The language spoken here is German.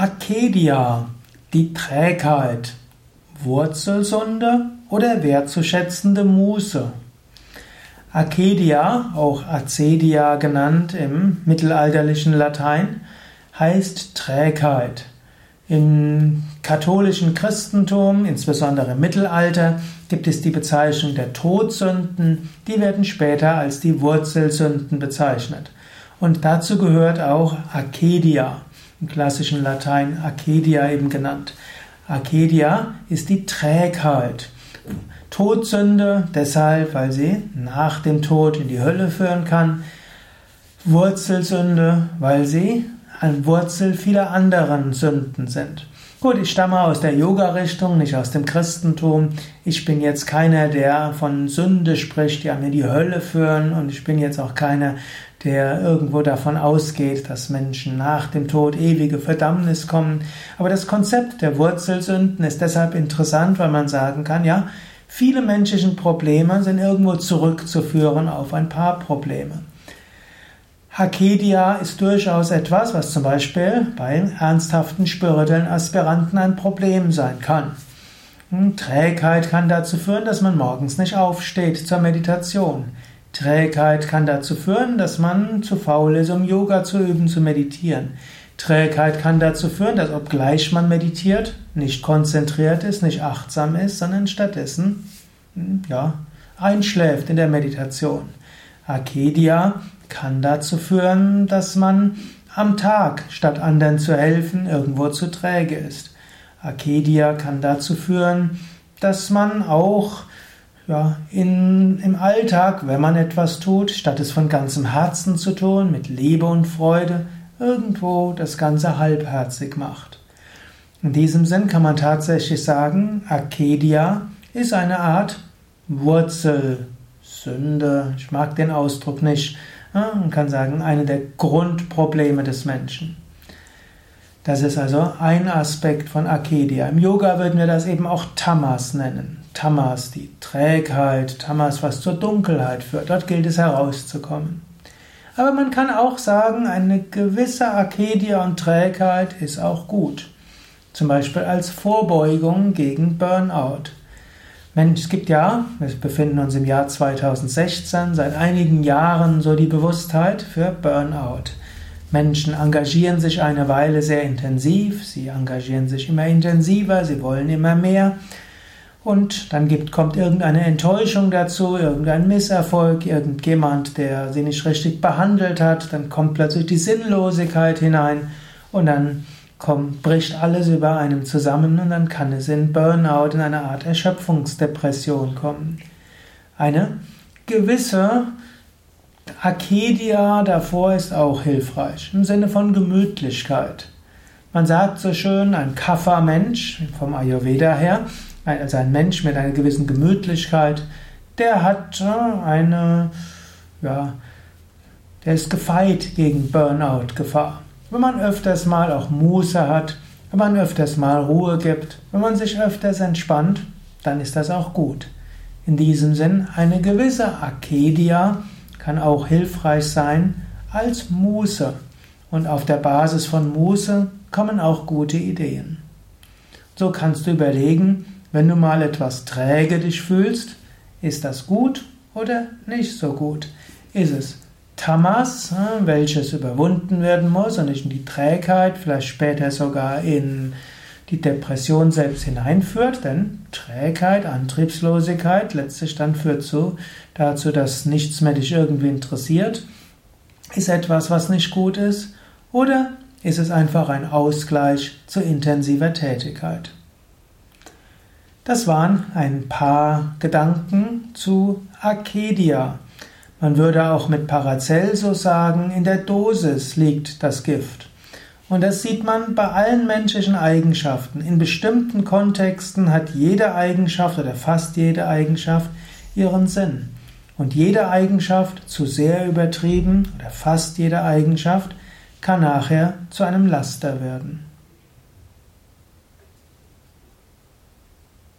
Akedia, die Trägheit, Wurzelsünde oder wertzuschätzende Muße. Akedia, auch Acedia genannt im mittelalterlichen Latein, heißt Trägheit. Im katholischen Christentum, insbesondere im Mittelalter, gibt es die Bezeichnung der Todsünden, die werden später als die Wurzelsünden bezeichnet. Und dazu gehört auch Akedia im klassischen Latein Acedia eben genannt. Acedia ist die Trägheit. Todsünde deshalb, weil sie nach dem Tod in die Hölle führen kann. Wurzelsünde, weil sie ein Wurzel vieler anderen Sünden sind. Gut, ich stamme aus der Yoga-Richtung, nicht aus dem Christentum. Ich bin jetzt keiner, der von Sünde spricht, die einem in die Hölle führen. Und ich bin jetzt auch keiner, der irgendwo davon ausgeht, dass Menschen nach dem Tod ewige Verdammnis kommen. Aber das Konzept der Wurzelsünden ist deshalb interessant, weil man sagen kann, ja, viele menschlichen Probleme sind irgendwo zurückzuführen auf ein paar Probleme. Hakedia ist durchaus etwas, was zum Beispiel bei ernsthaften spirituellen Aspiranten ein Problem sein kann. Hm, Trägheit kann dazu führen, dass man morgens nicht aufsteht zur Meditation. Trägheit kann dazu führen, dass man zu faul ist, um Yoga zu üben, zu meditieren. Trägheit kann dazu führen, dass obgleich man meditiert, nicht konzentriert ist, nicht achtsam ist, sondern stattdessen hm, ja, einschläft in der Meditation. Akedia kann dazu führen, dass man am Tag, statt anderen zu helfen, irgendwo zu träge ist. Akedia kann dazu führen, dass man auch ja, in, im Alltag, wenn man etwas tut, statt es von ganzem Herzen zu tun, mit Liebe und Freude, irgendwo das Ganze halbherzig macht. In diesem Sinn kann man tatsächlich sagen, Akedia ist eine Art Wurzelsünde. Ich mag den Ausdruck nicht, man kann sagen, eine der Grundprobleme des Menschen. Das ist also ein Aspekt von Akedia. Im Yoga würden wir das eben auch Tamas nennen. Tamas, die Trägheit, Tamas, was zur Dunkelheit führt. Dort gilt es herauszukommen. Aber man kann auch sagen, eine gewisse Akedia und Trägheit ist auch gut. Zum Beispiel als Vorbeugung gegen Burnout. Mensch, es gibt ja, wir befinden uns im Jahr 2016, seit einigen Jahren so die Bewusstheit für Burnout. Menschen engagieren sich eine Weile sehr intensiv, sie engagieren sich immer intensiver, sie wollen immer mehr. Und dann gibt, kommt irgendeine Enttäuschung dazu, irgendein Misserfolg, irgendjemand, der sie nicht richtig behandelt hat, dann kommt plötzlich die Sinnlosigkeit hinein und dann kommt, bricht alles über einem zusammen und dann kann es in Burnout, in eine Art Erschöpfungsdepression kommen. Eine gewisse Akedia davor ist auch hilfreich, im Sinne von Gemütlichkeit. Man sagt so schön, ein Kapha-Mensch, vom Ayurveda her, also ein Mensch mit einer gewissen Gemütlichkeit, der hat äh, eine, ja, der ist gefeit gegen Burnout-Gefahr. Wenn man öfters mal auch Muße hat, wenn man öfters mal Ruhe gibt, wenn man sich öfters entspannt, dann ist das auch gut. In diesem Sinn, eine gewisse Akedia kann auch hilfreich sein als Muße. Und auf der Basis von Muße kommen auch gute Ideen. So kannst du überlegen, wenn du mal etwas träge dich fühlst, ist das gut oder nicht so gut? Ist es Tamas, hm, welches überwunden werden muss und nicht in die Trägheit, vielleicht später sogar in die Depression selbst hineinführt, denn Trägheit, Antriebslosigkeit letztlich dann führt zu, dazu, dass nichts mehr dich irgendwie interessiert. Ist etwas, was nicht gut ist? Oder ist es einfach ein Ausgleich zu intensiver Tätigkeit? Das waren ein paar Gedanken zu Akedia. Man würde auch mit Paracelsus sagen, in der Dosis liegt das Gift. Und das sieht man bei allen menschlichen Eigenschaften. In bestimmten Kontexten hat jede Eigenschaft oder fast jede Eigenschaft ihren Sinn. Und jede Eigenschaft, zu sehr übertrieben oder fast jede Eigenschaft, kann nachher zu einem Laster werden.